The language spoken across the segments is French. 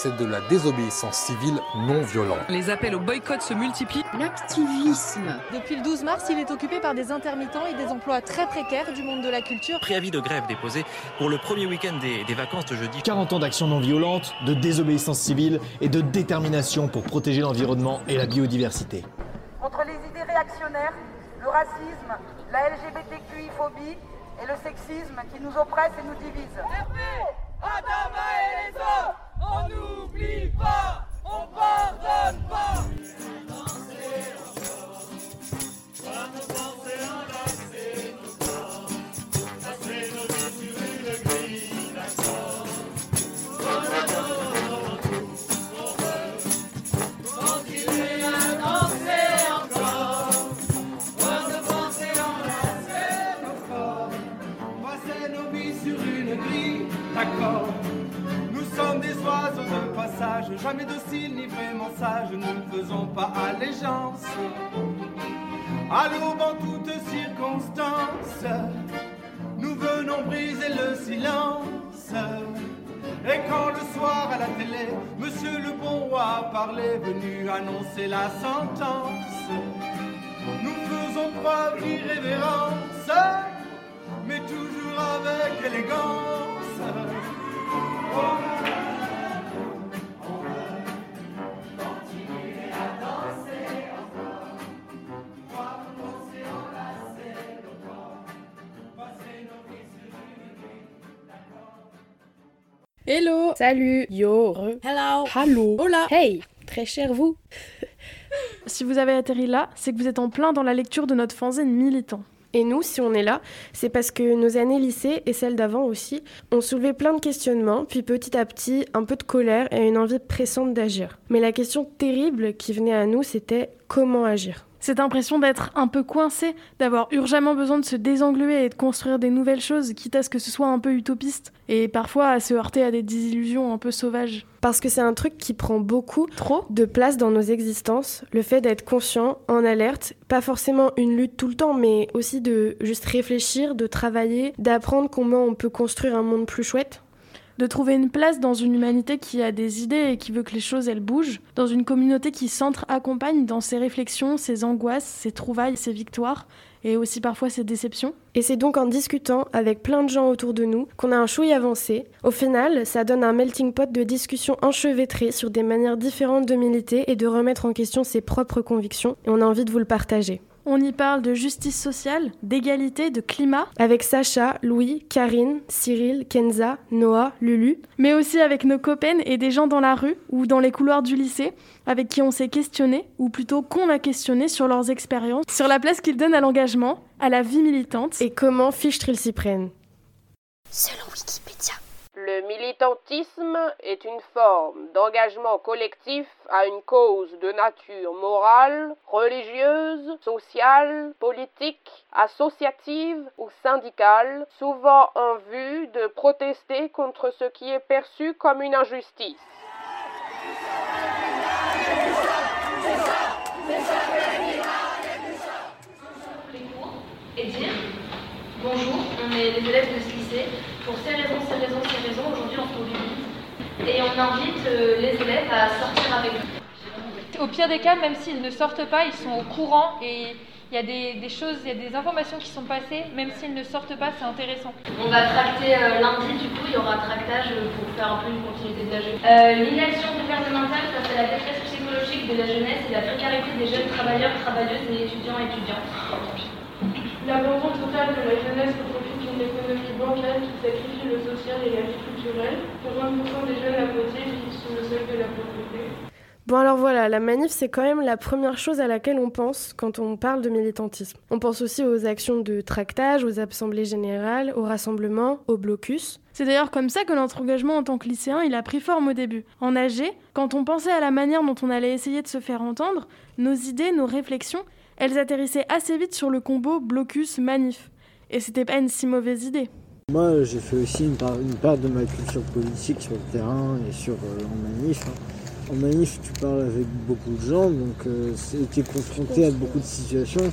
c'est de la désobéissance civile non violente. Les appels au boycott se multiplient. L'activisme. Depuis le 12 mars, il est occupé par des intermittents et des emplois très précaires du monde de la culture. Préavis de grève déposé pour le premier week-end des, des vacances de jeudi. 40 ans d'action non violente, de désobéissance civile et de détermination pour protéger l'environnement et la biodiversité. Contre les idées réactionnaires, le racisme, la LGBTQI-phobie et le sexisme qui nous oppressent et nous pas, jamais docile ni vraiment sage, nous ne faisons pas allégeance. À l'aube en toutes circonstances, nous venons briser le silence. Et quand le soir à la télé, Monsieur le bon roi parlait, venu annoncer la sentence, nous faisons preuve d'irrévérence, mais toujours avec élégance. Hello. Salut. Yo. Hello. Hello Hola. Hey. Très cher vous. Si vous avez atterri là, c'est que vous êtes en plein dans la lecture de notre fanzine militant. Et nous, si on est là, c'est parce que nos années lycée et celles d'avant aussi ont soulevé plein de questionnements, puis petit à petit un peu de colère et une envie pressante d'agir. Mais la question terrible qui venait à nous, c'était comment agir? Cette impression d'être un peu coincé, d'avoir urgemment besoin de se désengluer et de construire des nouvelles choses, quitte à ce que ce soit un peu utopiste, et parfois à se heurter à des désillusions un peu sauvages. Parce que c'est un truc qui prend beaucoup trop de place dans nos existences, le fait d'être conscient, en alerte, pas forcément une lutte tout le temps, mais aussi de juste réfléchir, de travailler, d'apprendre comment on peut construire un monde plus chouette de trouver une place dans une humanité qui a des idées et qui veut que les choses elles bougent, dans une communauté qui s'entre-accompagne dans ses réflexions, ses angoisses, ses trouvailles, ses victoires et aussi parfois ses déceptions. Et c'est donc en discutant avec plein de gens autour de nous qu'on a un chouille avancé. Au final, ça donne un melting pot de discussions enchevêtrées sur des manières différentes de militer et de remettre en question ses propres convictions et on a envie de vous le partager. On y parle de justice sociale, d'égalité, de climat. Avec Sacha, Louis, Karine, Cyril, Kenza, Noah, Lulu. Mais aussi avec nos copains et des gens dans la rue ou dans les couloirs du lycée, avec qui on s'est questionné, ou plutôt qu'on a questionné sur leurs expériences, sur la place qu'ils donnent à l'engagement, à la vie militante. Et comment fichent-ils s'y prennent? Selon Wikipédia. Le militantisme est une forme d'engagement collectif à une cause de nature morale, religieuse, sociale, politique, associative ou syndicale, souvent en vue de protester contre ce qui est perçu comme une injustice. Et dire bonjour, on est les élèves de ce lycée pour ces raisons, ces raisons, ces raisons, aujourd'hui on se mobilise et on invite euh, les élèves à sortir avec nous. Au pire des cas, même s'ils ne sortent pas, ils sont au courant et il y a des, choses, il y a des informations qui sont passées, même s'ils ne sortent pas, c'est intéressant. On va tracter euh, lundi, du coup, il y aura un tractage pour faire un peu une continuité de la jeunesse. Euh, L'inaction gouvernementale face à la détresse psychologique de la jeunesse et la précarité des jeunes travailleurs, travailleuses et étudiants et étudiantes. L'abandon total de la jeunesse au profit d'une économie bancaire qui sacrifie le social et la vie culturelle. Pour 20% des jeunes à Poitiers vivent sous le seuil de la pauvreté. Bon alors voilà, la manif c'est quand même la première chose à laquelle on pense quand on parle de militantisme. On pense aussi aux actions de tractage, aux assemblées générales, aux rassemblements, aux blocus. C'est d'ailleurs comme ça que notre engagement en tant que lycéen, il a pris forme au début. En AG, quand on pensait à la manière dont on allait essayer de se faire entendre, nos idées, nos réflexions, elles atterrissaient assez vite sur le combo blocus-manif. Et c'était pas une si mauvaise idée. Moi, j'ai fait aussi une part, de ma culture politique sur le terrain et sur euh, en manif. Hein en manif, tu parles avec beaucoup de gens, donc euh, tu es confronté à beaucoup de situations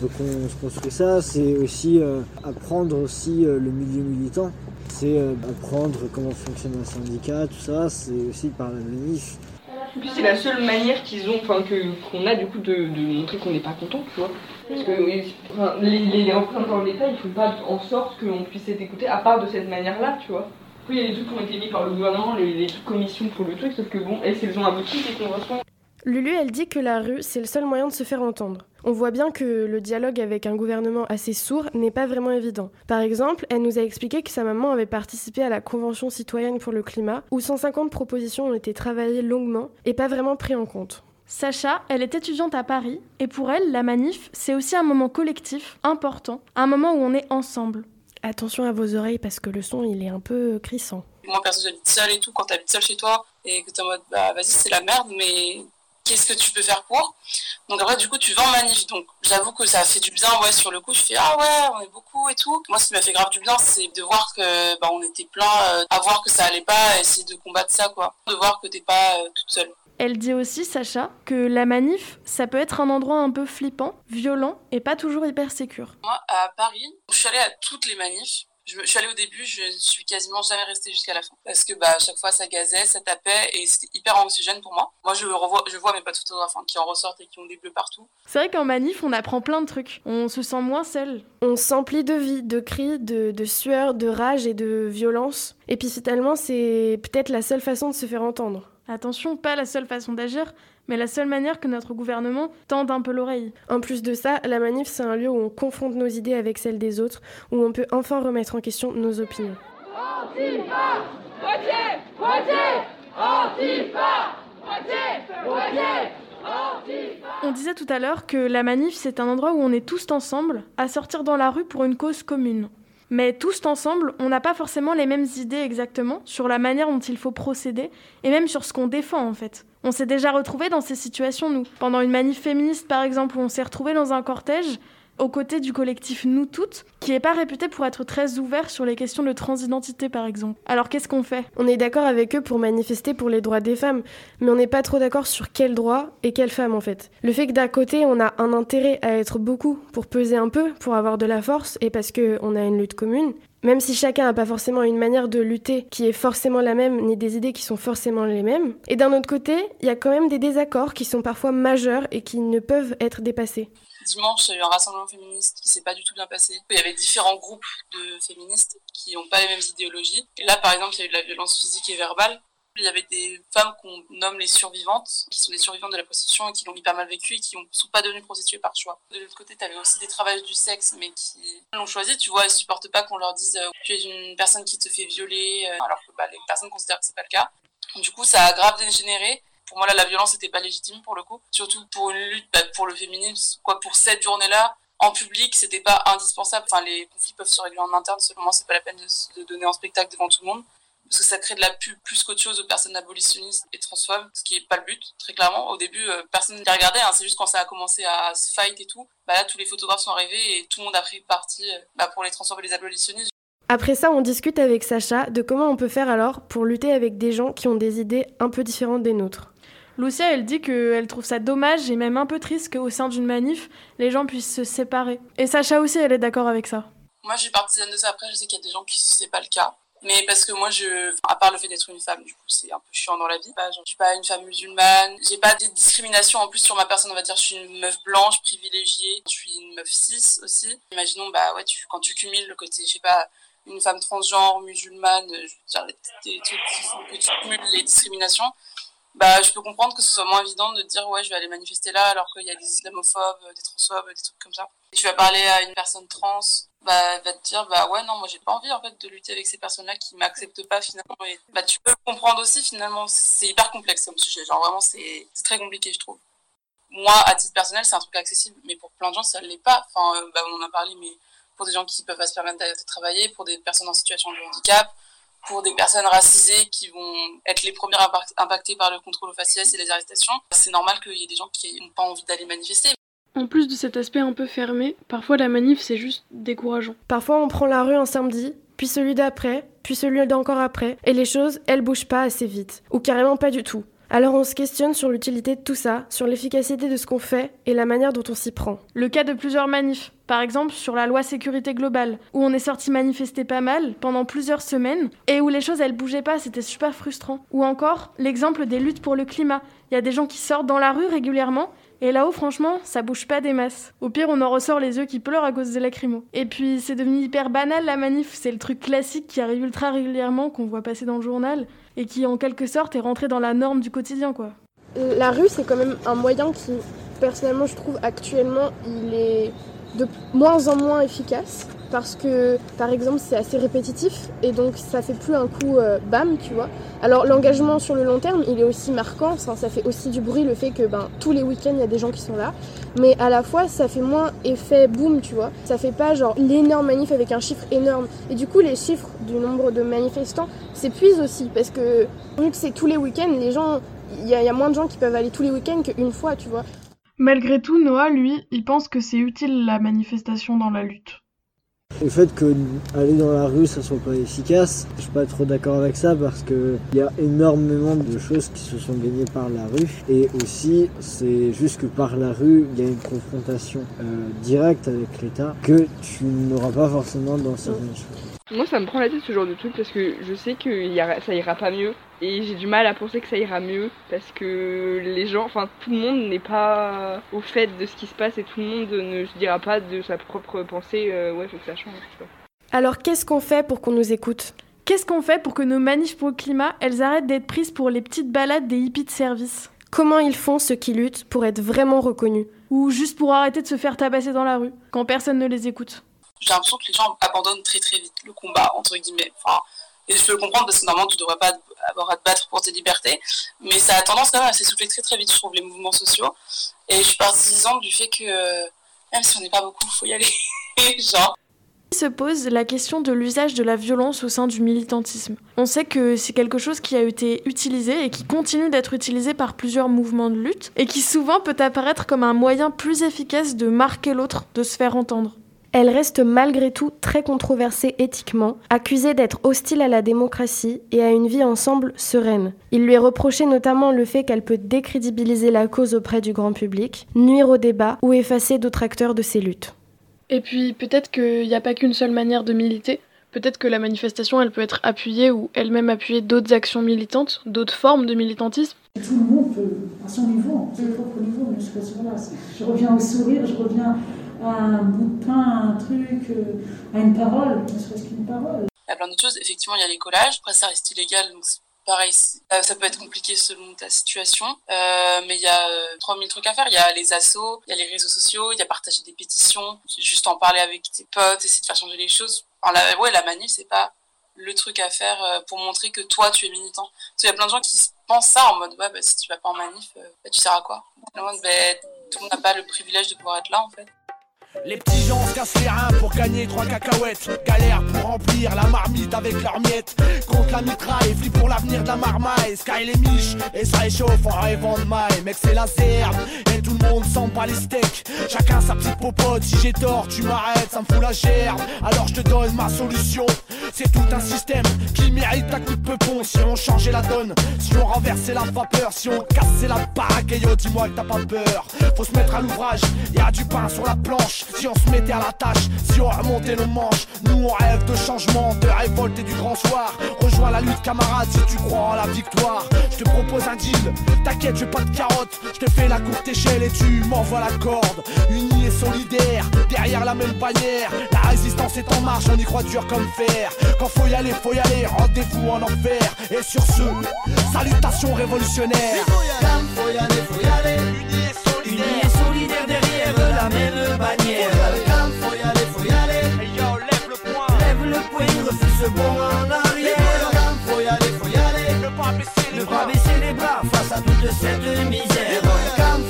Donc on se construit ça, c'est aussi euh, apprendre aussi euh, le milieu militant, c'est apprendre comment fonctionne un syndicat, tout ça, c'est aussi par la manif. C'est la seule manière qu'ils ont, enfin, qu'on a du coup de, de montrer qu'on n'est pas content, tu vois. Parce que les, les représentants de l'État, ils font pas en sorte qu'on puisse être écouté à part de cette manière-là, tu vois. Oui, il y a des trucs qui ont été mis par le gouvernement, les, les commissions pour le truc, sauf que bon, elles, elles ont abouti, ces conventions. Lulu, elle dit que la rue, c'est le seul moyen de se faire entendre. On voit bien que le dialogue avec un gouvernement assez sourd n'est pas vraiment évident. Par exemple, elle nous a expliqué que sa maman avait participé à la Convention citoyenne pour le climat, où 150 propositions ont été travaillées longuement et pas vraiment prises en compte. Sacha, elle est étudiante à Paris, et pour elle, la manif, c'est aussi un moment collectif, important, un moment où on est ensemble. Attention à vos oreilles parce que le son, il est un peu crissant. Moi, perso, j'habite seule et tout. Quand t'habites seule chez toi et que t'es en mode, bah vas-y, c'est la merde, mais qu'est-ce que tu peux faire pour? Donc après, du coup, tu vas en manif. Donc j'avoue que ça fait du bien, ouais, sur le coup, je fais, ah ouais, on est beaucoup et tout. Moi, ce qui m'a fait grave du bien, c'est de voir que, bah, on était plein euh, à voir que ça allait pas, essayer de combattre ça, quoi. De voir que t'es pas euh, toute seule. Elle dit aussi, Sacha, que la manif, ça peut être un endroit un peu flippant, violent et pas toujours hyper sécure. Moi, à Paris, je suis allée à toutes les manifs. Je, suis allée au début, je suis quasiment jamais restée jusqu'à la fin. Parce que bah, à chaque fois, ça gazait, ça tapait et c'était hyper anxiogène pour moi. Moi, je, revois, je vois mes potes photographes hein, qui en ressortent et qui ont des bleus partout. C'est vrai qu'en manif, on apprend plein de trucs. On se sent moins seul. On s'emplit de vie, de cris, de, de sueur, de rage et de violence. Et puis finalement, c'est peut-être la seule façon de se faire entendre. Attention, pas la seule façon d'agir, mais la seule manière que notre gouvernement tende un peu l'oreille. En plus de ça, la manif, c'est un lieu où on confronte nos idées avec celles des autres, où on peut enfin remettre en question nos opinions. Antifa! Poitiers Poitiers Antifa! Poitiers Poitiers Antifa! On disait tout à l'heure que la manif, c'est un endroit où on est tous ensemble, à sortir dans la rue pour une cause commune. Mais tous ensemble, on n'a pas forcément les mêmes idées exactement sur la manière dont il faut procéder, et même sur ce qu'on défend en fait. On s'est déjà retrouvés dans ces situations, nous. Pendant une manif féministe, par exemple, où on s'est retrouvés dans un cortège, aux côtés du collectif Nous Toutes, qui n'est pas réputé pour être très ouvert sur les questions de transidentité, par exemple. Alors qu'est-ce qu'on fait? On est d'accord avec eux pour manifester pour les droits des femmes, mais on n'est pas trop d'accord sur quels droits et quelles femmes en fait. Le fait que d'un côté on a un intérêt à être beaucoup pour peser un peu, pour avoir de la force et parce qu'on a une lutte commune, même si chacun n'a pas forcément une manière de lutter qui est forcément la même, ni des idées qui sont forcément les mêmes. Et d'un autre côté, il y a quand même des désaccords qui sont parfois majeurs et qui ne peuvent être dépassés. Dimanche, il y a eu un rassemblement féministe qui s'est pas du tout bien passé. Il y avait différents groupes de féministes qui n'ont pas les mêmes idéologies. Et là, par exemple, il y a eu de la violence physique et verbale. Il y avait des femmes qu'on nomme les survivantes, qui sont des survivantes de la prostitution et qui l'ont pas mal vécu et qui ne sont pas devenues prostituées par choix. De l'autre côté, tu avais aussi des travailleurs du sexe, mais qui l'ont choisi. Tu vois, elles supportent pas qu'on leur dise euh, tu es une personne qui te fait violer, euh, alors que bah, les personnes considèrent que c'est pas le cas. Du coup, ça a grave dégénéré. Pour moi, là, la violence n'était pas légitime pour le coup. Surtout pour une lutte bah, pour le féminisme. Quoi, pour cette journée-là, en public, c'était pas indispensable. Enfin, les conflits peuvent se régler en interne. Selon moi, c'est pas la peine de se donner en spectacle devant tout le monde parce que ça crée de la pub plus qu'autre chose aux personnes abolitionnistes et transphobes, ce qui est pas le but, très clairement. Au début, euh, personne n'y regardait, hein, c'est juste quand ça a commencé à se fight et tout, bah là, tous les photographes sont arrivés et tout le monde a pris parti euh, bah, pour les transphobes et les abolitionnistes. Après ça, on discute avec Sacha de comment on peut faire alors pour lutter avec des gens qui ont des idées un peu différentes des nôtres. Lucia, elle dit qu'elle trouve ça dommage et même un peu triste qu'au sein d'une manif, les gens puissent se séparer. Et Sacha aussi, elle est d'accord avec ça. Moi, je suis partisane de ça. Après, je sais qu'il y a des gens qui c'est pas le cas. Mais parce que moi, je, à part le fait d'être une femme, du coup, c'est un peu chiant dans la vie. Bah, je suis pas une femme musulmane. J'ai pas de discrimination en plus sur ma personne. On va dire, je suis une meuf blanche, privilégiée. Je suis une meuf cis aussi. Imaginons, bah ouais, quand tu cumules le côté, je sais pas, une femme transgenre, musulmane, je veux dire, des trucs que tu cumules les discriminations. Bah, je peux comprendre que ce soit moins évident de dire ouais je vais aller manifester là alors qu'il y a des islamophobes, des transphobes, des trucs comme ça. Et tu vas parler à une personne trans, bah va te dire bah ouais non moi j'ai pas envie en fait de lutter avec ces personnes-là qui m'acceptent pas finalement. Bah tu peux comprendre aussi finalement c'est hyper complexe comme sujet genre vraiment c'est très compliqué je trouve. Moi à titre personnel c'est un truc accessible mais pour plein de gens ça l'est pas. Enfin bah on en a parlé mais pour des gens qui peuvent pas se permettre de travailler, pour des personnes en situation de handicap pour des personnes racisées qui vont être les premières impactées par le contrôle aux faciès et les arrestations, c'est normal qu'il y ait des gens qui n'ont pas envie d'aller manifester. En plus de cet aspect un peu fermé, parfois la manif c'est juste décourageant. Parfois on prend la rue un samedi, puis celui d'après, puis celui d'encore après, et les choses, elles bougent pas assez vite, ou carrément pas du tout. Alors on se questionne sur l'utilité de tout ça, sur l'efficacité de ce qu'on fait et la manière dont on s'y prend. Le cas de plusieurs manifs, par exemple sur la loi sécurité globale, où on est sorti manifester pas mal pendant plusieurs semaines et où les choses elles bougeaient pas, c'était super frustrant. Ou encore l'exemple des luttes pour le climat. Il y a des gens qui sortent dans la rue régulièrement et là-haut, franchement, ça bouge pas des masses. Au pire, on en ressort les yeux qui pleurent à cause des lacrymos. Et puis, c'est devenu hyper banal la manif. C'est le truc classique qui arrive ultra régulièrement, qu'on voit passer dans le journal, et qui, en quelque sorte, est rentré dans la norme du quotidien, quoi. La rue, c'est quand même un moyen qui, personnellement, je trouve actuellement, il est de moins en moins efficace parce que par exemple c'est assez répétitif et donc ça fait plus un coup euh, bam tu vois. Alors l'engagement sur le long terme il est aussi marquant, ça, ça fait aussi du bruit le fait que ben, tous les week-ends il y a des gens qui sont là, mais à la fois ça fait moins effet boom tu vois. Ça fait pas genre l'énorme manif avec un chiffre énorme et du coup les chiffres du nombre de manifestants s'épuisent aussi parce que vu que c'est tous les week-ends les gens il y, y, a moins de gens qui peuvent aller tous les week-ends qu'une fois tu vois. Malgré tout, Noah, lui, il pense que c'est utile la manifestation dans la lutte. Le fait que aller dans la rue ça soit pas efficace, je suis pas trop d'accord avec ça parce que il y a énormément de choses qui se sont gagnées par la rue et aussi c'est juste que par la rue il y a une confrontation euh, directe avec l'État que tu n'auras pas forcément dans certaines choses. Moi, ça me prend la tête ce genre de truc parce que je sais que ça ira pas mieux. Et j'ai du mal à penser que ça ira mieux parce que les gens, enfin tout le monde n'est pas au fait de ce qui se passe et tout le monde ne se dira pas de sa propre pensée, euh, ouais, faut que ça change. Alors qu'est-ce qu'on fait pour qu'on nous écoute? Qu'est-ce qu'on fait pour que nos manifs pour le climat, elles arrêtent d'être prises pour les petites balades des hippies de service? Comment ils font ceux qui luttent pour être vraiment reconnus? Ou juste pour arrêter de se faire tabasser dans la rue quand personne ne les écoute? J'ai l'impression que les gens abandonnent très très vite le combat, entre guillemets. Enfin, et je peux le comprendre parce que normalement tu devrais pas avoir à te battre pour tes libertés, mais ça a tendance quand même à s'essouffler très très vite, je trouve, les mouvements sociaux. Et je suis partisane du fait que même si on n'est pas beaucoup, faut y aller. Genre. Se pose la question de l'usage de la violence au sein du militantisme. On sait que c'est quelque chose qui a été utilisé et qui continue d'être utilisé par plusieurs mouvements de lutte et qui souvent peut apparaître comme un moyen plus efficace de marquer l'autre, de se faire entendre. Elle reste malgré tout très controversée éthiquement, accusée d'être hostile à la démocratie et à une vie ensemble sereine. Il lui est reproché notamment le fait qu'elle peut décrédibiliser la cause auprès du grand public, nuire au débat ou effacer d'autres acteurs de ces luttes. Et puis peut-être qu'il n'y a pas qu'une seule manière de militer. Peut-être que la manifestation, elle peut être appuyée ou elle-même appuyer d'autres actions militantes, d'autres formes de militantisme. Tout le monde peut, à son niveau, à son propre niveau, ne serait-ce voilà. Je reviens au sourire, je reviens un bout de pain, un truc, euh, à une parole, ne serait-ce qu'une parole. Il y a plein d'autres choses. Effectivement, il y a les collages. Après, ça reste illégal, donc pareil, ça peut être compliqué selon ta situation. Euh, mais il y a euh, 3000 trucs à faire. Il y a les assos, il y a les réseaux sociaux, il y a partager des pétitions, juste en parler avec tes potes, essayer de faire changer les choses. Enfin, la, ouais, la manif, c'est pas le truc à faire euh, pour montrer que toi, tu es militant. Parce qu'il y a plein de gens qui pensent ça en mode, ouais, bah, si tu vas pas en manif, euh, bah, tu sers à quoi bah, Tout le monde n'a pas le privilège de pouvoir être là, en fait. Les petits gens se cassent les reins pour gagner trois cacahuètes. Galère pour remplir la marmite avec leurs miettes. Contre la mitraille, flip pour l'avenir de la marmaille. Sky les miches et ça réchauffe en rêvant de maille. Mec, c'est la zerde et tout le monde sent pas les steaks. Chacun sa petite popote. Si j'ai tort, tu m'arrêtes, ça me fout la gerbe. Alors je te donne ma solution. C'est tout un système qui mérite ta coup de peupon. Si on changeait la donne, si on renversait la vapeur, si on cassait la baraque, et yo, dis-moi que t'as pas peur. Faut se mettre à l'ouvrage, y a du pain sur la planche. Si on se mettait à la tâche, si on remontait nos manches, nous on rêve de changement, de révolte et du grand soir. Rejoins la lutte, camarade, si tu crois en la victoire. Je te propose un deal, t'inquiète, j'ai pas de carotte. Je te fais la courte échelle et tu m'envoies la corde. Unis et solidaires, derrière la même bannière. La résistance est en marche, on y croit dur comme fer. Quand faut y aller, faut y aller, rendez-vous en enfer. Et sur ce, salutations révolutionnaires. La même bannière. Faut y aller, faut y aller. lève le poing. Lève le poing, refuse ce bon en arrière. Faut y aller, faut y aller. Ne pas baisser les, ne bras. Pas baisser les bras face à toute cette misère.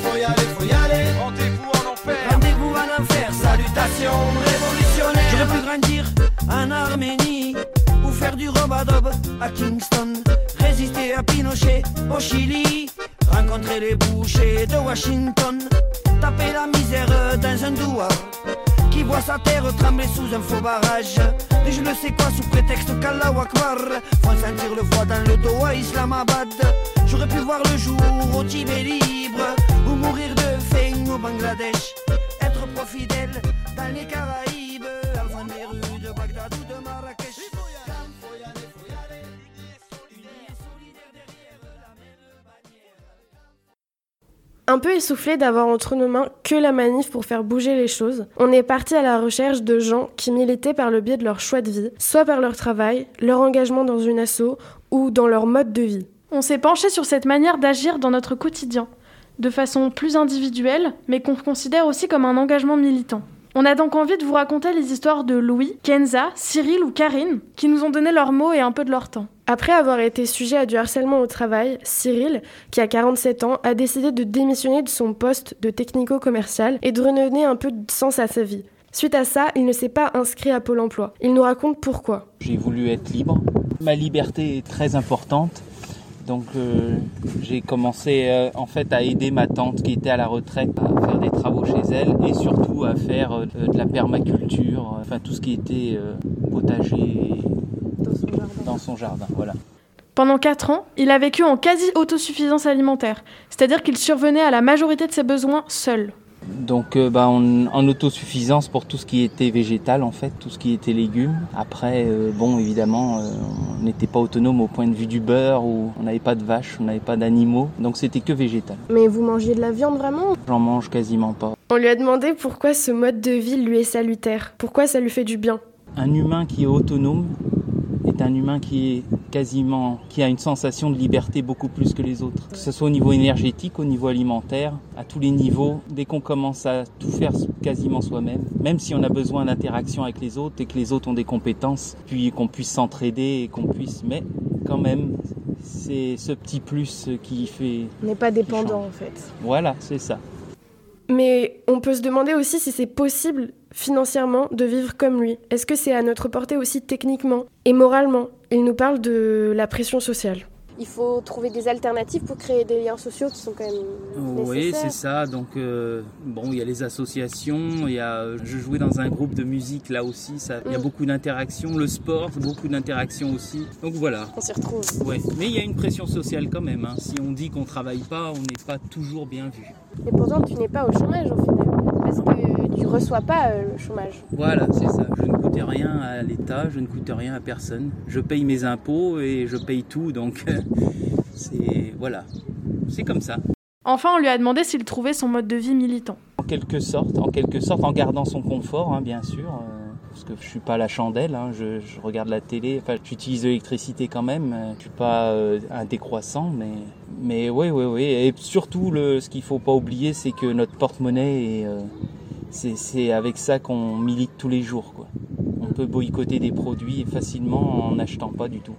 Faut y aller, faut y aller. Rendez-vous en enfer. Rendez-vous en enfer. Salutations révolutionnaires. J'aurais pu grandir en Arménie ou faire du robadob à Kingston. Résister à Pinochet au Chili. Rencontrer les bouchers de Washington. La misère dans un doua qui voit sa terre trembler sous un faux barrage. Et je ne sais quoi sous prétexte qu'Allah Akbar font sentir le froid dans le dos à Islamabad. J'aurais pu voir le jour au Tibet libre ou mourir de faim au Bangladesh. Être profidèle dans les Caraïbes, Un peu essoufflé d'avoir entre nos mains que la manif pour faire bouger les choses, on est parti à la recherche de gens qui militaient par le biais de leur choix de vie, soit par leur travail, leur engagement dans une asso ou dans leur mode de vie. On s'est penché sur cette manière d'agir dans notre quotidien, de façon plus individuelle, mais qu'on considère aussi comme un engagement militant. On a donc envie de vous raconter les histoires de Louis, Kenza, Cyril ou Karine, qui nous ont donné leurs mots et un peu de leur temps. Après avoir été sujet à du harcèlement au travail, Cyril, qui a 47 ans, a décidé de démissionner de son poste de technico-commercial et de redonner un peu de sens à sa vie. Suite à ça, il ne s'est pas inscrit à Pôle emploi. Il nous raconte pourquoi. J'ai voulu être libre. Ma liberté est très importante. Donc euh, j'ai commencé euh, en fait à aider ma tante qui était à la retraite à faire des travaux chez elle et surtout à faire euh, de la permaculture, enfin tout ce qui était potager dans son jardin. Dans son jardin voilà. Pendant 4 ans, il a vécu en quasi-autosuffisance alimentaire, c'est-à-dire qu'il survenait à la majorité de ses besoins seul. Donc euh, bah, on, en autosuffisance pour tout ce qui était végétal en fait, tout ce qui était légumes. Après, euh, bon évidemment, euh, on n'était pas autonome au point de vue du beurre ou on n'avait pas de vaches, on n'avait pas d'animaux, donc c'était que végétal. Mais vous mangiez de la viande vraiment? J'en mange quasiment pas. On lui a demandé pourquoi ce mode de vie lui est salutaire, pourquoi ça lui fait du bien? Un humain qui est autonome est un humain qui est quasiment, qui a une sensation de liberté beaucoup plus que les autres. Que ce soit au niveau énergétique, au niveau alimentaire, à tous les niveaux. Dès qu'on commence à tout faire quasiment soi-même, même si on a besoin d'interaction avec les autres et que les autres ont des compétences, puis qu'on puisse s'entraider et qu'on puisse, mais quand même, c'est ce petit plus qui fait. On n'est pas dépendant en fait. Voilà, c'est ça. Mais on peut se demander aussi si c'est possible financièrement de vivre comme lui. Est-ce que c'est à notre portée aussi techniquement et moralement? Il nous parle de la pression sociale. Il faut trouver des alternatives pour créer des liens sociaux qui sont quand même Oui, c'est ça. Donc euh, bon, il y a les associations, il y a, je jouais dans un groupe de musique là aussi, ça, il y a beaucoup d'interactions. Le sport, beaucoup d'interactions aussi. Donc voilà. On s'y retrouve. Ouais, mais il y a une pression sociale quand même. Hein. Si on dit qu'on travaille pas, on n'est pas toujours bien vu. Et pourtant, tu n'es pas au chômage au final, parce que tu reçois pas euh, le chômage. Voilà, c'est ça. Je ne coûte rien à l'État, je ne coûte rien à personne. Je paye mes impôts et je paye tout, donc c'est voilà, c'est comme ça. Enfin, on lui a demandé s'il trouvait son mode de vie militant. En quelque sorte, en quelque sorte, en gardant son confort, hein, bien sûr. Euh, parce que je suis pas la chandelle, hein, je, regarde la télé, enfin j'utilise l'électricité quand même, je suis pas euh, un décroissant, mais mais oui oui oui, et surtout ce qu'il faut pas oublier, c'est que notre porte-monnaie, euh, c'est avec ça qu'on milite tous les jours. On peut boycotter des produits facilement en n'achetant pas du tout.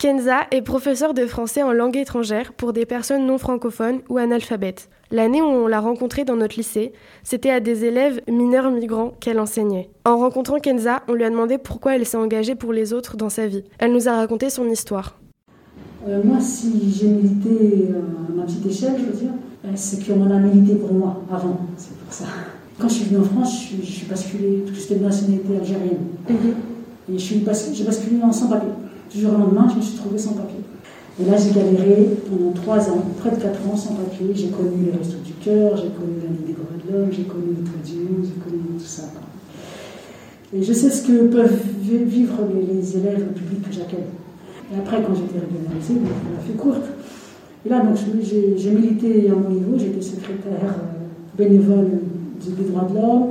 Kenza est professeur de français en langue étrangère pour des personnes non francophones ou analphabètes. L'année où on l'a rencontrée dans notre lycée, c'était à des élèves mineurs migrants qu'elle enseignait. En rencontrant Kenza, on lui a demandé pourquoi elle s'est engagée pour les autres dans sa vie. Elle nous a raconté son histoire. Euh, moi, si j'ai milité à ma petite échelle, je veux dire, c'est qu'on a milité pour moi avant, c'est pour ça. Quand je suis venue en France, je, je suis basculée, parce que j'étais de nationalité algérienne. Et je suis j'ai basculé en sans-papier. Du jour au lendemain, je me suis trouvée sans papier. Et là, j'ai galéré pendant trois ans, près de quatre ans sans papier. J'ai connu les restos du cœur, j'ai connu la des droits de l'homme, j'ai connu le Toit j'ai connu tout ça. Et je sais ce que peuvent vivre les, élèves publics que j'accueille. Et après, quand j'étais régionalisée, on l'a fait courte. Et là, donc, j'ai milité à mon niveau, j'étais secrétaire bénévole des droits de l'homme,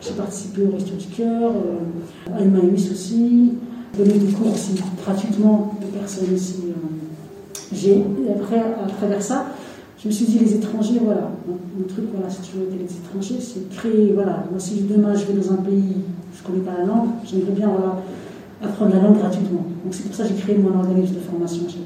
j'ai participé au Resto du Cœur, euh, à Emmaüs aussi, donné des cours aussi gratuitement aux personnes aussi. Euh, j'ai, et après, à travers ça, je me suis dit, les étrangers, voilà, mon truc, voilà, c'est toujours été les étrangers, c'est créer, voilà, moi si demain je vais dans un pays, je ne connais pas la langue, j'aimerais bien, voilà, apprendre la langue gratuitement. Donc c'est pour ça que j'ai créé mon organisme de formation chez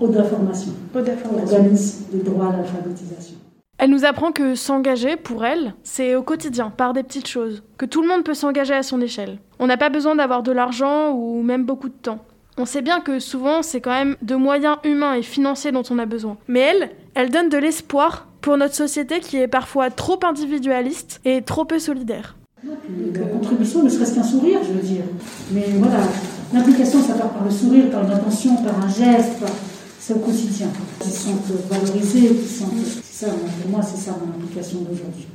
Oda Formation. Oda Formation. Organisme de droit à l'alphabétisation. Elle nous apprend que s'engager, pour elle, c'est au quotidien, par des petites choses, que tout le monde peut s'engager à son échelle. On n'a pas besoin d'avoir de l'argent ou même beaucoup de temps. On sait bien que souvent, c'est quand même de moyens humains et financiers dont on a besoin. Mais elle, elle donne de l'espoir pour notre société qui est parfois trop individualiste et trop peu solidaire. La contribution, ne serait-ce qu'un sourire, je veux dire. Mais voilà, l'implication, ça part par le sourire, par une par un geste, par c'est au quotidien. Ils sont valorisés, ils sont... Ça, pour moi, c'est ça mon implication d'aujourd'hui.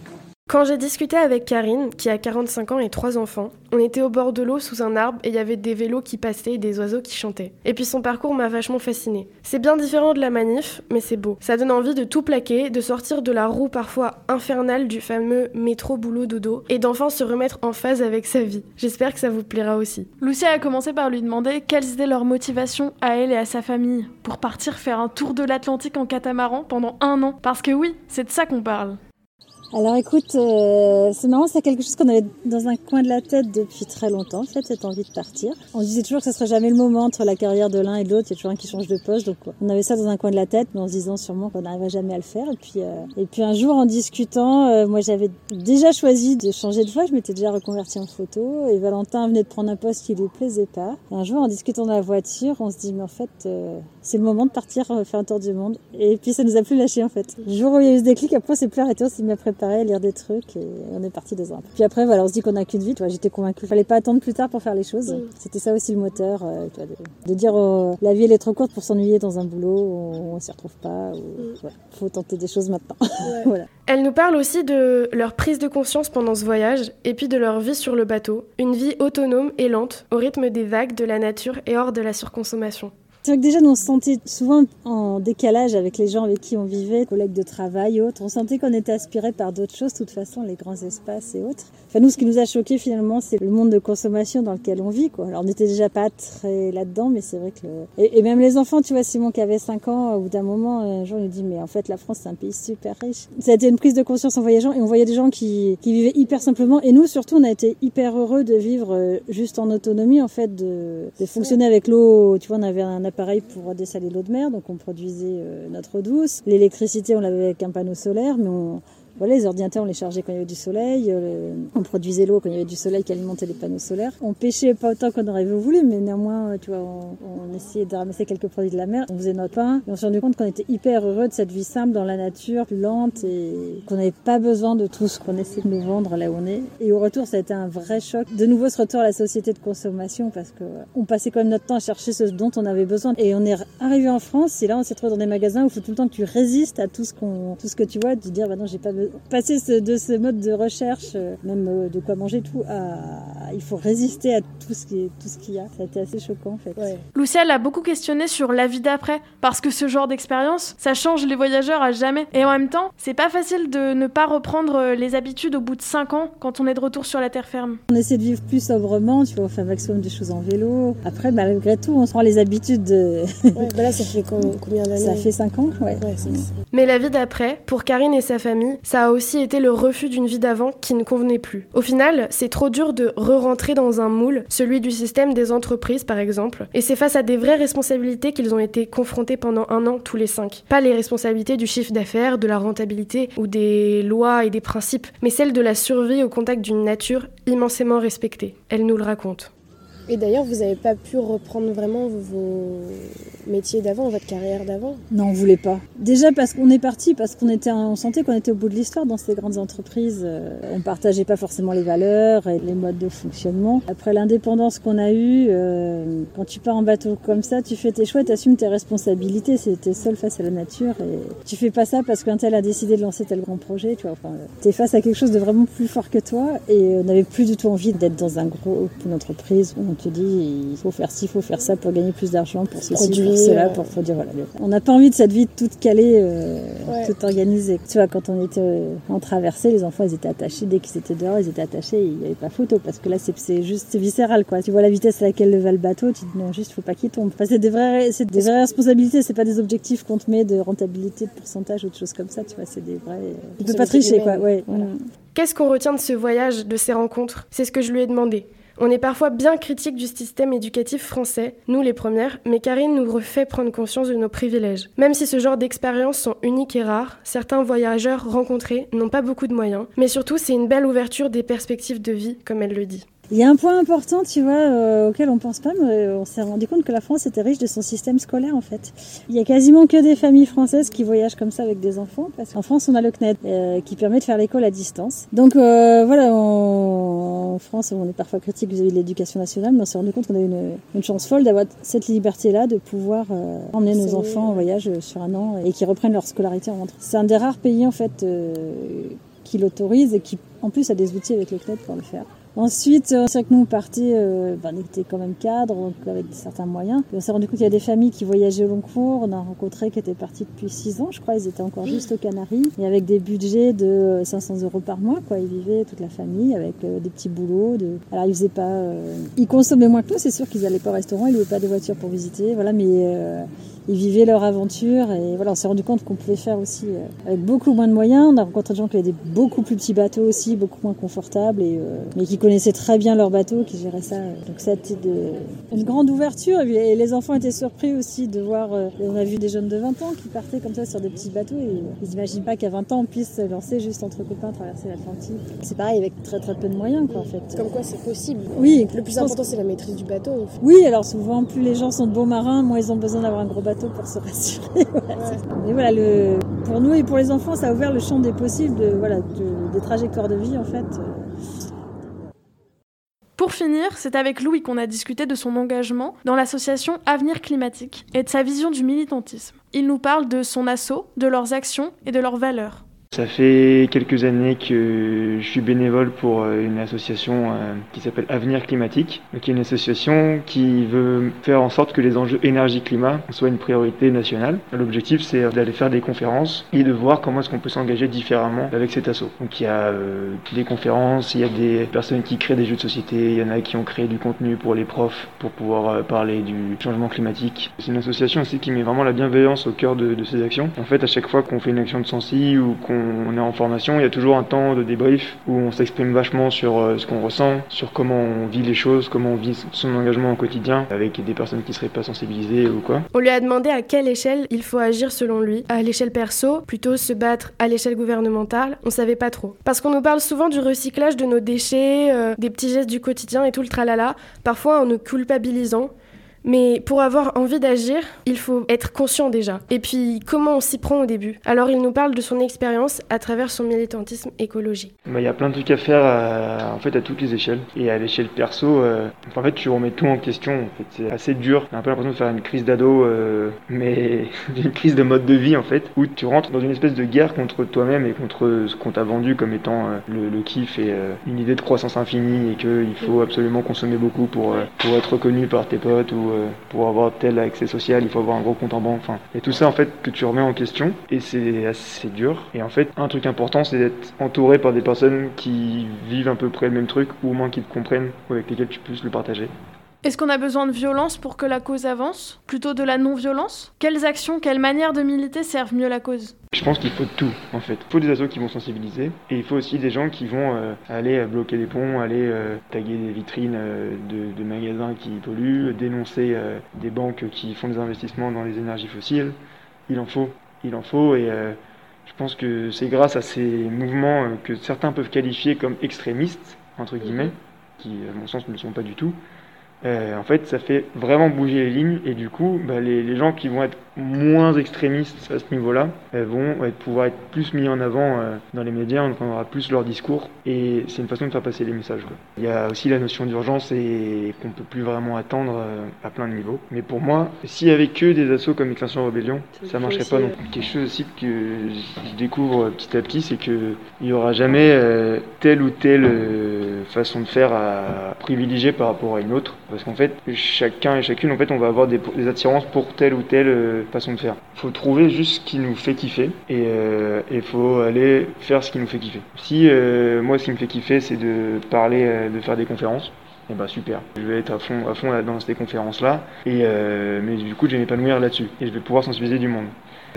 Quand j'ai discuté avec Karine, qui a 45 ans et 3 enfants, on était au bord de l'eau sous un arbre et il y avait des vélos qui passaient et des oiseaux qui chantaient. Et puis son parcours m'a vachement fascinée. C'est bien différent de la manif, mais c'est beau. Ça donne envie de tout plaquer, de sortir de la roue parfois infernale du fameux métro boulot dodo et d'enfin se remettre en phase avec sa vie. J'espère que ça vous plaira aussi. Lucia a commencé par lui demander quelles étaient leurs motivations à elle et à sa famille pour partir faire un tour de l'Atlantique en catamaran pendant un an. Parce que oui, c'est de ça qu'on parle. Alors écoute, euh, c'est marrant, c'est quelque chose qu'on avait dans un coin de la tête depuis très longtemps, en fait, cette envie de partir. On disait toujours que ce serait jamais le moment entre la carrière de l'un et de l'autre, il y a toujours un qui change de poste, donc on avait ça dans un coin de la tête, mais en se disant sûrement qu'on n'arriverait jamais à le faire. Et puis, euh, et puis un jour, en discutant, euh, moi j'avais déjà choisi de changer de voie, je m'étais déjà reconvertie en photo, et Valentin venait de prendre un poste qui lui plaisait pas. Et un jour, en discutant dans la voiture, on se dit, mais en fait, c'est le moment de partir faire un tour du monde. Et puis ça nous a plus lâché en fait. Le jour où il y a eu ce déclic, après on s'est plus arrêté, on s'est mis à préparer, à lire des trucs et on est parti deux ans. Puis après voilà, on se dit qu'on a qu'une vie. J'étais convaincue, fallait pas attendre plus tard pour faire les choses. C'était ça aussi le moteur, euh, de, dire euh, la vie elle est trop courte pour s'ennuyer dans un boulot où on s'y retrouve pas. Ou, faut tenter des choses maintenant. voilà. Elle nous parle aussi de leur prise de conscience pendant ce voyage et puis de leur vie sur le bateau, une vie autonome et lente au rythme des vagues, de la nature et hors de la surconsommation. C'est vrai que déjà, on se sentait souvent en décalage avec les gens avec qui on vivait, collègues de travail autres. On sentait qu'on était aspiré par d'autres choses, de toute façon, les grands espaces et autres. Enfin, nous, ce qui nous a choqué finalement, c'est le monde de consommation dans lequel on vit, quoi. Alors, on n'était déjà pas très là-dedans, mais c'est vrai que le... et, même les enfants, tu vois, Simon qui avait 5 ans, au bout d'un moment, un jour, il nous dit, mais en fait, la France, c'est un pays super riche. Ça a été une prise de conscience en voyageant et on voyait des gens qui, qui vivaient hyper simplement. Et nous, surtout, on a été hyper heureux de vivre euh, juste en autonomie, en fait, de, de fonctionner avec l'eau. Tu vois, on avait un appareil pour dessaler l'eau de mer, donc on produisait euh, notre eau douce. L'électricité, on l'avait avec un panneau solaire, mais on, voilà, les ordinateurs, on les chargeait quand il y avait du soleil. Euh, on produisait l'eau quand il y avait du soleil qui alimentait les panneaux solaires. On pêchait pas autant qu'on aurait voulu, mais néanmoins, tu vois, on, essayait de ramasser quelques produits de la mer. On faisait notre pain. Et on s'est rendu compte qu'on était hyper heureux de cette vie simple dans la nature, lente et qu'on n'avait pas besoin de tout ce qu'on essaie de nous vendre là où on est. Et au retour, ça a été un vrai choc. De nouveau, ce retour à la société de consommation parce que on passait quand même notre temps à chercher ce dont on avait besoin. Et on est arrivé en France et là, on s'est trouvé dans des magasins où il faut tout le temps que tu résistes à tout ce qu'on, tout ce que tu vois, de dire, bah non, j'ai pas besoin passer de ce mode de recherche, euh, même euh, de quoi manger tout, à, il faut résister à tout ce qui tout ce qu'il y a. Ça a été assez choquant en fait. Lucia l'a beaucoup questionné sur la vie d'après, parce que ce genre d'expérience, ça change les voyageurs à jamais. Et en même temps, c'est pas facile de ne pas reprendre euh, les habitudes au bout de 5 ans quand on est de retour sur la terre ferme. On essaie de vivre plus sobrement, tu vois, on fait un maximum de choses en vélo. Après, malgré tout, on se rend les habitudes de. Bah là, ça fait combien d'années Ça fait 5 ans, ouais. Mais la vie d'après, pour Karine et sa famille, ça a aussi été le refus d'une vie d'avant qui ne convenait plus. Au final, c'est trop dur de re-rentrer dans un moule, celui du système des entreprises par exemple, et c'est face à des vraies responsabilités qu'ils ont été confrontés pendant un an tous les cinq. Pas les responsabilités du chiffre d'affaires, de la rentabilité ou des lois et des principes, mais celles de la survie au contact d'une nature immensément respectée. Elle nous le raconte. Et d'ailleurs, vous n'avez pas pu reprendre vraiment vos métiers d'avant, votre carrière d'avant Non, on voulait pas. Déjà parce qu'on est parti, parce qu'on était, on sentait qu'on était au bout de l'histoire dans ces grandes entreprises. Euh, on partageait pas forcément les valeurs et les modes de fonctionnement. Après l'indépendance qu'on a eue, euh, quand tu pars en bateau comme ça, tu fais tes choix, tu assumes tes responsabilités. C'était seul face à la nature et tu fais pas ça parce qu'un tel a décidé de lancer tel grand projet. Tu vois, enfin, face à quelque chose de vraiment plus fort que toi et on n'avait plus du tout envie d'être dans un gros une entreprise où te dis il faut faire ci, il faut faire ça pour gagner plus d'argent, pour ceci, pour cela, pour, pour dire voilà. On n'a pas envie de cette vie toute calée, euh, toute organisée. Tu vois, quand on était euh, en traversée, les enfants ils étaient attachés, dès qu'ils étaient dehors, ils étaient attachés, il n'y avait pas photo parce que là c'est juste viscéral quoi. Tu vois la vitesse à laquelle va le bateau, tu te dis non, juste faut pas qu'il tombe. Enfin, c'est des vraies, c'est des vraies responsabilités, c'est pas des objectifs qu'on te met de rentabilité, de pourcentage ou de choses comme ça, tu vois, c'est des vrais. Euh, tu peux pas tricher quoi, ouais. Qu'est-ce qu'on retient de ce voyage, de ces rencontres? C'est ce que je lui ai demandé. On est parfois bien critique du système éducatif français, nous les premières, mais Karine nous refait prendre conscience de nos privilèges. Même si ce genre d'expériences sont uniques et rares, certains voyageurs rencontrés n'ont pas beaucoup de moyens, mais surtout c'est une belle ouverture des perspectives de vie, comme elle le dit. Il y a un point important, tu vois, euh, auquel on pense pas, mais on s'est rendu compte que la France était riche de son système scolaire en fait. Il y a quasiment que des familles françaises qui voyagent comme ça avec des enfants, parce qu'en France on a le CNED euh, qui permet de faire l'école à distance. Donc euh, voilà, on- en France on est parfois critique vis-à-vis de l'éducation nationale, mais on s'est rendu compte qu'on a une, une chance folle d'avoir cette liberté-là de pouvoir euh, emmener nos enfants en voyage sur un an et qui reprennent leur scolarité en rentrée. C'est un des rares pays en fait euh, qui l'autorise et qui en plus a des outils avec le CNED pour le faire. Ensuite, euh, c'est vrai que nous, on partait, euh, ben, on était quand même cadre, donc avec certains moyens. On s'est rendu compte qu'il y a des familles qui voyageaient au long cours. On a rencontré qui étaient partis depuis 6 ans, je crois. Ils étaient encore juste aux Canaries. Et avec des budgets de 500 euros par mois, quoi. Ils vivaient toute la famille avec euh, des petits boulots. De... Alors, ils faisaient pas... euh, Ils consommaient moins que nous, c'est sûr qu'ils allaient pas au restaurant, ils louaient pas des voitures pour visiter. Voilà, mais... euh, ils vivaient leur aventure et voilà, on s'est rendu compte qu'on pouvait faire aussi euh, avec beaucoup moins de moyens. On a rencontré des gens qui avaient des beaucoup plus petits bateaux aussi, beaucoup moins confortables, et, euh, mais qui connaissaient très bien leur bateau, qui géraient ça. Donc ça a été de- une grande ouverture et les enfants étaient surpris aussi de voir. euh, on a vu des jeunes de 20 ans qui partaient comme ça sur des petits bateaux et ils n'imaginent pas qu'à 20 ans on puisse se lancer juste entre copains traverser l'Atlantique. C'est pareil avec très très peu de moyens quoi en fait. Comme quoi c'est possible. Oui. Le plus important c'est la maîtrise du bateau. en fait. Oui, alors souvent, plus les gens sont de bons marins, moins ils ont besoin d'avoir un gros bateau pour se rassurer. Mais voilà, pour nous et pour les enfants, ça a ouvert le champ des possibles, de, voilà, de- des trajectoires de vie en fait. Pour finir, c'est avec Louis qu'on a discuté de son engagement dans l'association Avenir Climatique et de sa vision du militantisme. Il nous parle de son assaut, de leurs actions et de leurs valeurs. Ça fait quelques années que je suis bénévole pour euh, une association euh, qui s'appelle Avenir Climatique, qui est une association qui veut faire en sorte que les enjeux énergie-climat soient une priorité nationale. L'objectif, c'est d'aller faire des conférences et de voir comment est-ce qu'on peut s'engager différemment avec cet assaut. Donc il y a euh, des conférences, il y a des personnes qui créent des jeux de société, il y en a qui ont créé du contenu pour les profs pour pouvoir parler du changement climatique. C'est une association aussi qui met vraiment la bienveillance au cœur de, de ses actions. En fait, à chaque fois qu'on fait une action de sensi ou qu'on est en formation, il y a toujours un temps de débrief où on s'exprime vachement sur euh, ce qu'on ressent, sur comment on vit les choses, comment on vit son engagement au quotidien avec des personnes qui seraient pas sensibilisées ou quoi. On lui a demandé à quelle échelle il faut agir selon lui. À l'échelle perso, plutôt se battre à l'échelle gouvernementale, on savait pas trop. Parce qu'on nous parle souvent du recyclage de nos déchets, euh, des petits gestes du quotidien et tout le tralala, parfois en nous culpabilisant. Mais pour avoir envie d'agir, il faut être conscient déjà. Et puis, comment on s'y prend au début? Alors, il nous parle de son expérience à travers son militantisme écologique. Bah, Il y a plein de trucs à faire à, en fait à toutes les échelles. Et à l'échelle perso, euh, en fait tu remets tout en question. C'est assez dur. J'ai un peu l'impression de faire une crise d'ado, euh, mais une crise de mode de vie en fait, où tu rentres dans une espèce de guerre contre toi-même et contre ce qu'on t'a vendu comme étant euh, le, kiff et euh, une idée de croissance infinie et qu'il faut absolument consommer beaucoup pour, euh, pour être reconnu par tes potes ou euh, pour avoir tel accès social, il faut avoir un gros compte en banque. Enfin, et tout ça en fait que tu remets en question et c'est assez dur. Et en fait, un truc important, c'est d'être entouré par des personnes qui vivent à peu près le même truc ou au moins qui te comprennent ou avec lesquelles tu puisses le partager. Est-ce qu'on a besoin de violence pour que la cause avance? Plutôt de la non-violence? Quelles actions, quelles manières de militer servent mieux la cause? Je pense qu'il faut tout en fait. Il faut des assos qui vont sensibiliser et il faut aussi des gens qui vont euh, aller euh, bloquer les ponts, aller euh, taguer des vitrines de, de magasins qui polluent, dénoncer des banques qui font des investissements dans les énergies fossiles. Il en faut, il en faut et je pense que c'est grâce à ces mouvements que certains peuvent qualifier comme extrémistes entre guillemets, qui à mon sens ne le sont pas du tout. Euh, en fait, ça fait vraiment bouger les lignes et du coup, bah, les, les gens qui vont être moins extrémistes à ce niveau-là euh, vont être- pouvoir être plus mis en avant euh, dans les médias, on entendra plus leur discours et c'est une façon de faire passer les messages. quoi. Il y a aussi la notion d'urgence et qu'on peut plus vraiment attendre euh, à plein de niveaux. Mais pour moi, s'il y avait que des assauts comme Extinction Rebellion, ça marcherait pas non plus. Quelque chose aussi que je découvre euh, petit à petit, c'est que il y aura jamais euh, telle ou telle euh, façon de faire à privilégier par rapport à une autre, parce qu'en fait, chacun et chacune, en fait, on va avoir des, des attirances pour telle ou telle euh, façon de faire. Faut trouver juste ce qui nous fait kiffer et il faut aller faire ce qui nous fait kiffer. Si euh, moi, ce qui me fait kiffer, c'est de parler, euh, de faire des conférences. Et bah super, je vais être à fond, là, dans ces conférences-là, et euh, mais du coup je vais m'épanouir là-dessus, et je vais pouvoir sensibiliser du monde.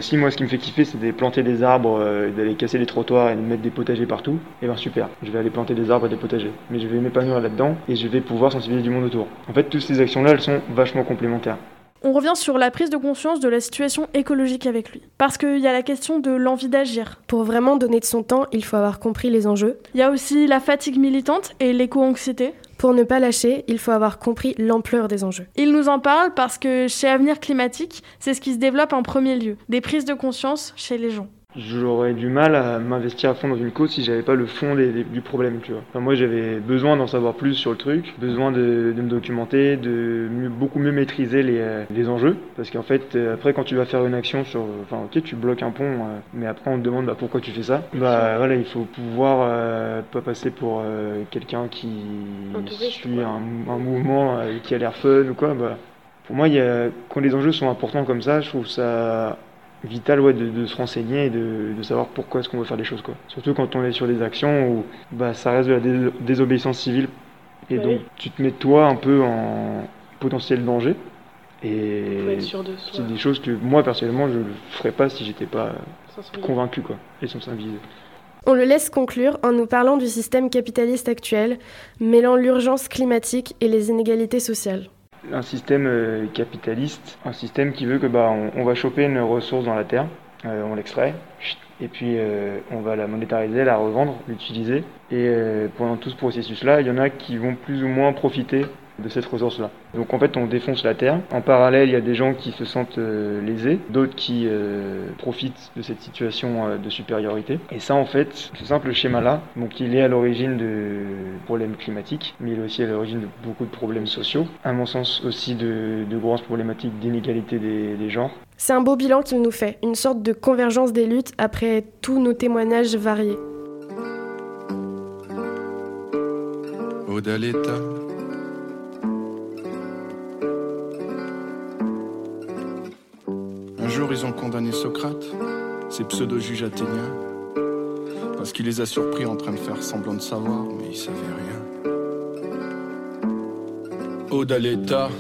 Si moi ce qui me fait kiffer c'est de planter des arbres, euh, d'aller casser les trottoirs et de mettre des potagers partout, et ben super, je vais aller planter des arbres et des potagers. Mais je vais m'épanouir là-dedans et je vais pouvoir sensibiliser du monde autour. En fait toutes ces actions-là elles sont vachement complémentaires. On revient sur la prise de conscience de la situation écologique avec lui. Parce qu'il y a la question de l'envie d'agir. Pour vraiment donner de son temps, il faut avoir compris les enjeux. Il y a aussi la fatigue militante et l'éco-anxiété. Pour ne pas lâcher, il faut avoir compris l'ampleur des enjeux. Il nous en parle parce que chez Avenir Climatique, c'est ce qui se développe en premier lieu, des prises de conscience chez les gens j'aurais du mal à m'investir à fond dans une cause si j'avais pas le fond du problème, tu vois. Enfin, moi, j'avais besoin d'en savoir plus sur le truc, besoin de, me documenter, de beaucoup mieux maîtriser les, euh, les enjeux, parce qu'en fait, euh, après, quand tu vas faire une action sur, enfin, ok, tu bloques un pont, euh, mais après, on te demande bah, pourquoi tu fais ça? Bah voilà, il faut pouvoir pas passer pour quelqu'un qui suit un, un, mouvement qui a l'air fun ou quoi. Bah, pour moi, il y a, quand les enjeux sont importants comme ça, je trouve ça vital ouais, de, se renseigner et de, de savoir pourquoi est-ce qu'on veut faire les choses. Quoi. Surtout quand on est sur des actions où bah, ça reste de la désobéissance civile. Et donc tu te mets toi un peu en potentiel danger. Et c'est des choses que moi personnellement je ne ferais pas si j'étais pas convaincu quoi, et sensibilisé. On le laisse conclure en nous parlant du système capitaliste actuel, mêlant l'urgence climatique et les inégalités sociales un système euh, capitaliste, un système qui veut que bah, on, va choper une ressource dans la terre, euh, on l'extrait, et puis euh, on va la monétariser, la revendre, l'utiliser. Et pendant tout ce processus-là, il y en a qui vont plus ou moins profiter de cette ressource-là. Donc en fait, on défonce la terre. En parallèle, il y a des gens qui se sentent euh, lésés, d'autres qui euh, profitent de cette situation euh, de supériorité. Et ça, en fait, ce simple schéma-là, donc il est à l'origine de problèmes climatiques, mais il est aussi à l'origine de beaucoup de problèmes sociaux. À mon sens aussi de, de grosses problématiques d'inégalité des, des genres. C'est un beau bilan qu'il nous fait, une sorte de convergence des luttes après tous nos témoignages variés. Odaleta jour, ils ont condamné Socrate, ces pseudo-juges athéniens, parce qu'il les a surpris en train de faire semblant de savoir, mais ils savaient rien. Ode à l'État,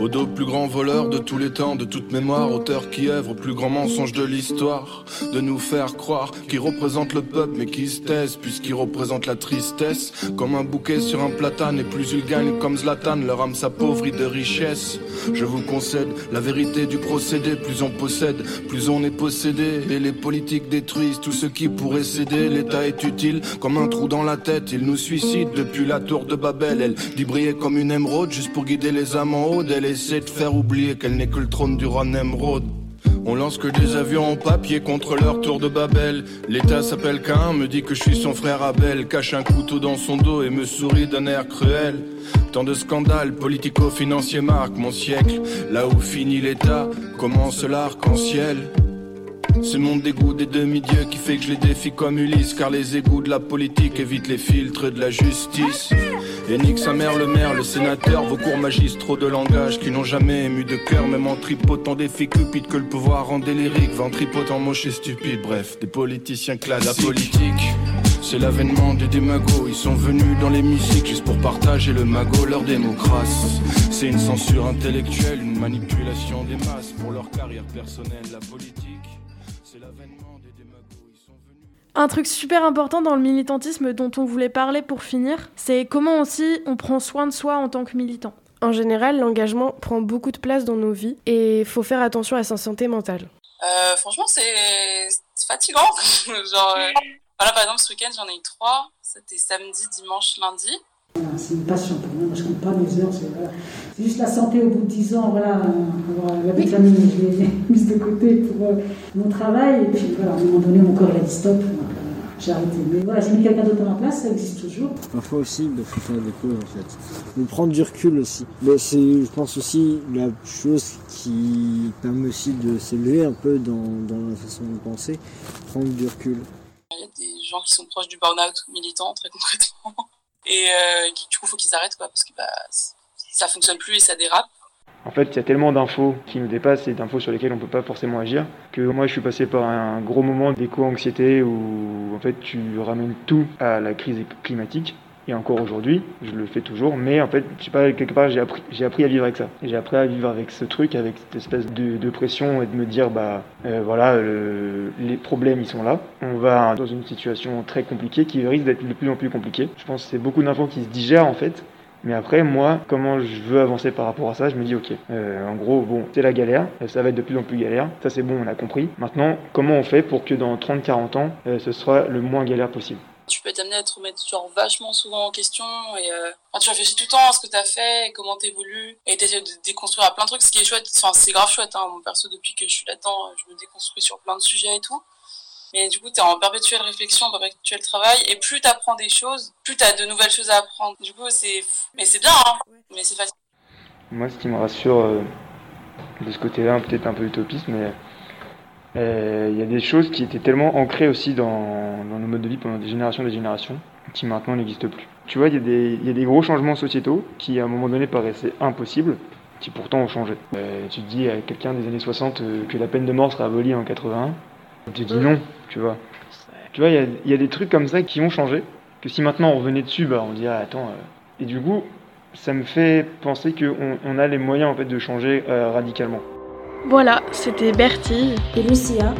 Odo, plus grand voleur de tous les temps, de toute mémoire, auteur qui œuvre au plus grand mensonge de l'histoire, de nous faire croire qu'il représente le peuple mais qui se taise puisqu'il représente la tristesse, comme un bouquet sur un platane et plus ils gagnent comme Zlatan, leur âme s'appauvrit de richesse. Je vous concède la vérité du procédé, plus on possède, plus on est possédé, et les politiques détruisent tout ce qui pourrait céder, l'État est utile comme un trou dans la tête, il nous suicide depuis la tour de Babel, elle dit briller comme une émeraude juste pour guider les âmes en haut, essaie de faire oublier qu'elle n'est que le trône du roi Nemrod. On lance que des avions en papier contre leur tour de Babel. L'État s'appelle Cain, me dit que je suis son frère Abel, cache un couteau dans son dos et me sourit d'un air cruel. Tant de scandales politico-financiers marquent mon siècle. Là où finit l'État, commence l'arc-en-ciel. C'est mon dégoût des demi-dieux qui fait que je les défie comme Ulysse, car les égouts de la politique évitent les filtres de la justice. Et nique sa mère, le maire, le sénateur, vos cours magistraux de langage qui n'ont jamais ému de cœur, même en tripotant des filles cupides que le pouvoir rend délirique, ventripotent moche et stupide, bref, des politiciens classiques. La politique. C'est l'avènement des démagos, ils sont venus dans l'hémicycle juste pour partager le magot, leur démocratie. C'est une censure intellectuelle, une manipulation des masses pour leur carrière personnelle, la politique. Un truc super important dans le militantisme dont on voulait parler pour finir, c'est comment aussi on prend soin de soi en tant que militant. En général, l'engagement prend beaucoup de place dans nos vies et il faut faire attention à sa santé mentale. Euh, franchement, c'est fatigant. Genre, euh, voilà, par exemple, ce week-end, j'en ai eu trois. C'était samedi, dimanche, lundi. C'est une passion pour moi, je ne compte pas mes heures. C'est juste la santé au bout de 10 ans, voilà, la vitamine, je l'ai mise de côté pour euh, mon travail. Et puis voilà, à un moment donné, mon corps a dit stop, j'ai arrêté. Mais voilà, j'ai mis quelqu'un d'autre en place, ça existe toujours. Parfois aussi, il faut faire des pauses en fait. De prendre du recul aussi. Mais c'est, je pense aussi, la chose qui permet aussi de s'élever un peu dans, dans la façon de penser, prendre du recul. Il y a des gens qui sont proches du burn-out militant, très concrètement et euh, du coup faut qu'ils arrêtent quoi parce que bah, ça fonctionne plus et ça dérape. En fait, il y a tellement d'infos qui nous dépassent et d'infos sur lesquelles on ne peut pas forcément agir que moi je suis passé par un gros moment d'éco-anxiété où en fait tu ramènes tout à la crise climatique et encore aujourd'hui, je le fais toujours, mais en fait, je sais pas, quelque part, j'ai appris, à vivre avec ça. J'ai appris à vivre avec ce truc, avec cette espèce de, pression et de me dire, bah euh, voilà, les problèmes, ils sont là. On va dans une situation très compliquée qui risque d'être de plus en plus compliquée. Je pense que c'est beaucoup d'infos qui se digèrent en fait. Mais après, moi, comment je veux avancer par rapport à ça, je me dis, ok, euh, en gros, bon, c'est la galère, ça va être de plus en plus galère, ça c'est bon, on a compris. Maintenant, comment on fait pour que dans 30-40 ans, euh, ce soit le moins galère possible? Tu peux être amené à te remettre genre vachement souvent en question et euh, enfin, tu réfléchis tout le temps à ce que t'as fait comment t'évolues et t'essaies de déconstruire à plein de trucs, ce qui est chouette. Enfin, c'est grave chouette, hein. Mon perso, depuis que je suis là-dedans, je me déconstruis sur plein de sujets et tout. Mais du coup, t'es en perpétuelle réflexion, en perpétuel travail, et plus t'apprends des choses, plus t'as de nouvelles choses à apprendre. Du coup, c'est, mais c'est bien, hein. Mais c'est facile. Moi, ce qui me rassure euh, de ce côté-là, peut-être un peu utopiste, mais euh, il y a des choses qui étaient tellement ancrées aussi dans, dans nos modes de vie pendant des générations et des générations, qui maintenant n'existent plus. Tu vois, il y, a des- il y a des gros changements sociétaux qui, à un moment donné, paraissaient impossibles, qui pourtant ont changé. Euh, tu te dis à quelqu'un des années 60 euh, que la peine de mort sera abolie en 81, te dit non, tu vois. Tu vois, il y a, il y a des trucs comme ça qui ont changé, que si maintenant on revenait dessus, bah on dirait, attends... euh, Et du coup, ça me fait penser qu'on on a les moyens en fait de changer euh, radicalement. Voilà, c'était Bertille et Lucia.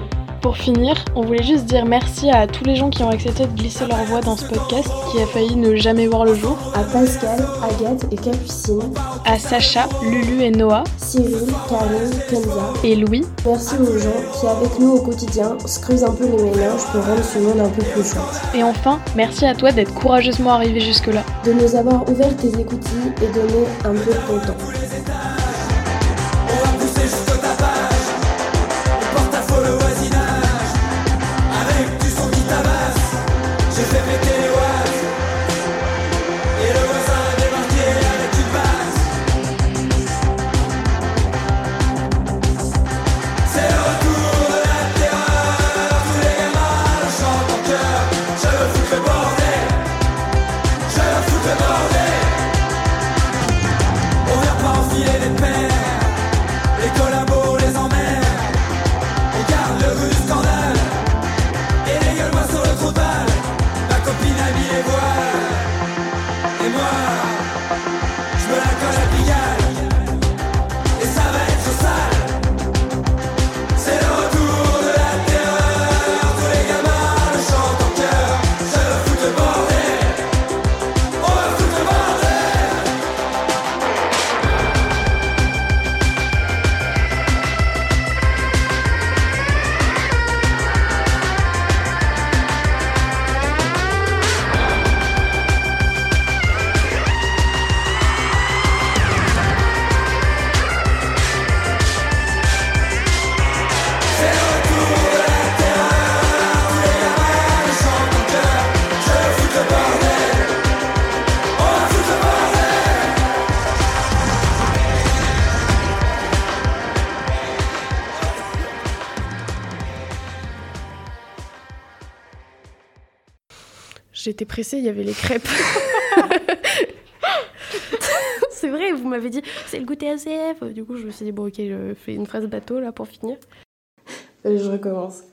Pour finir, on voulait juste dire merci à tous les gens qui ont accepté de glisser leur voix dans ce podcast qui a failli ne jamais voir le jour. À Pascal, Agathe et Capucine. À Sacha, Lulu et Noah. Cyril, Karine, Kenza. Et Louis. Merci aux gens qui, avec nous au quotidien, se creusent un peu les méninges pour rendre ce monde un peu plus chouette. Et enfin, merci à toi d'être courageusement arrivé jusque-là. De nous avoir ouvert tes écoutilles et donné un peu de ton temps. J'étais pressée, il y avait les crêpes. c'est vrai, vous m'avez dit c'est le goûter ACF. Du coup, je me suis dit bon, ok, je fais une phrase bateau là pour finir. Euh, je recommence.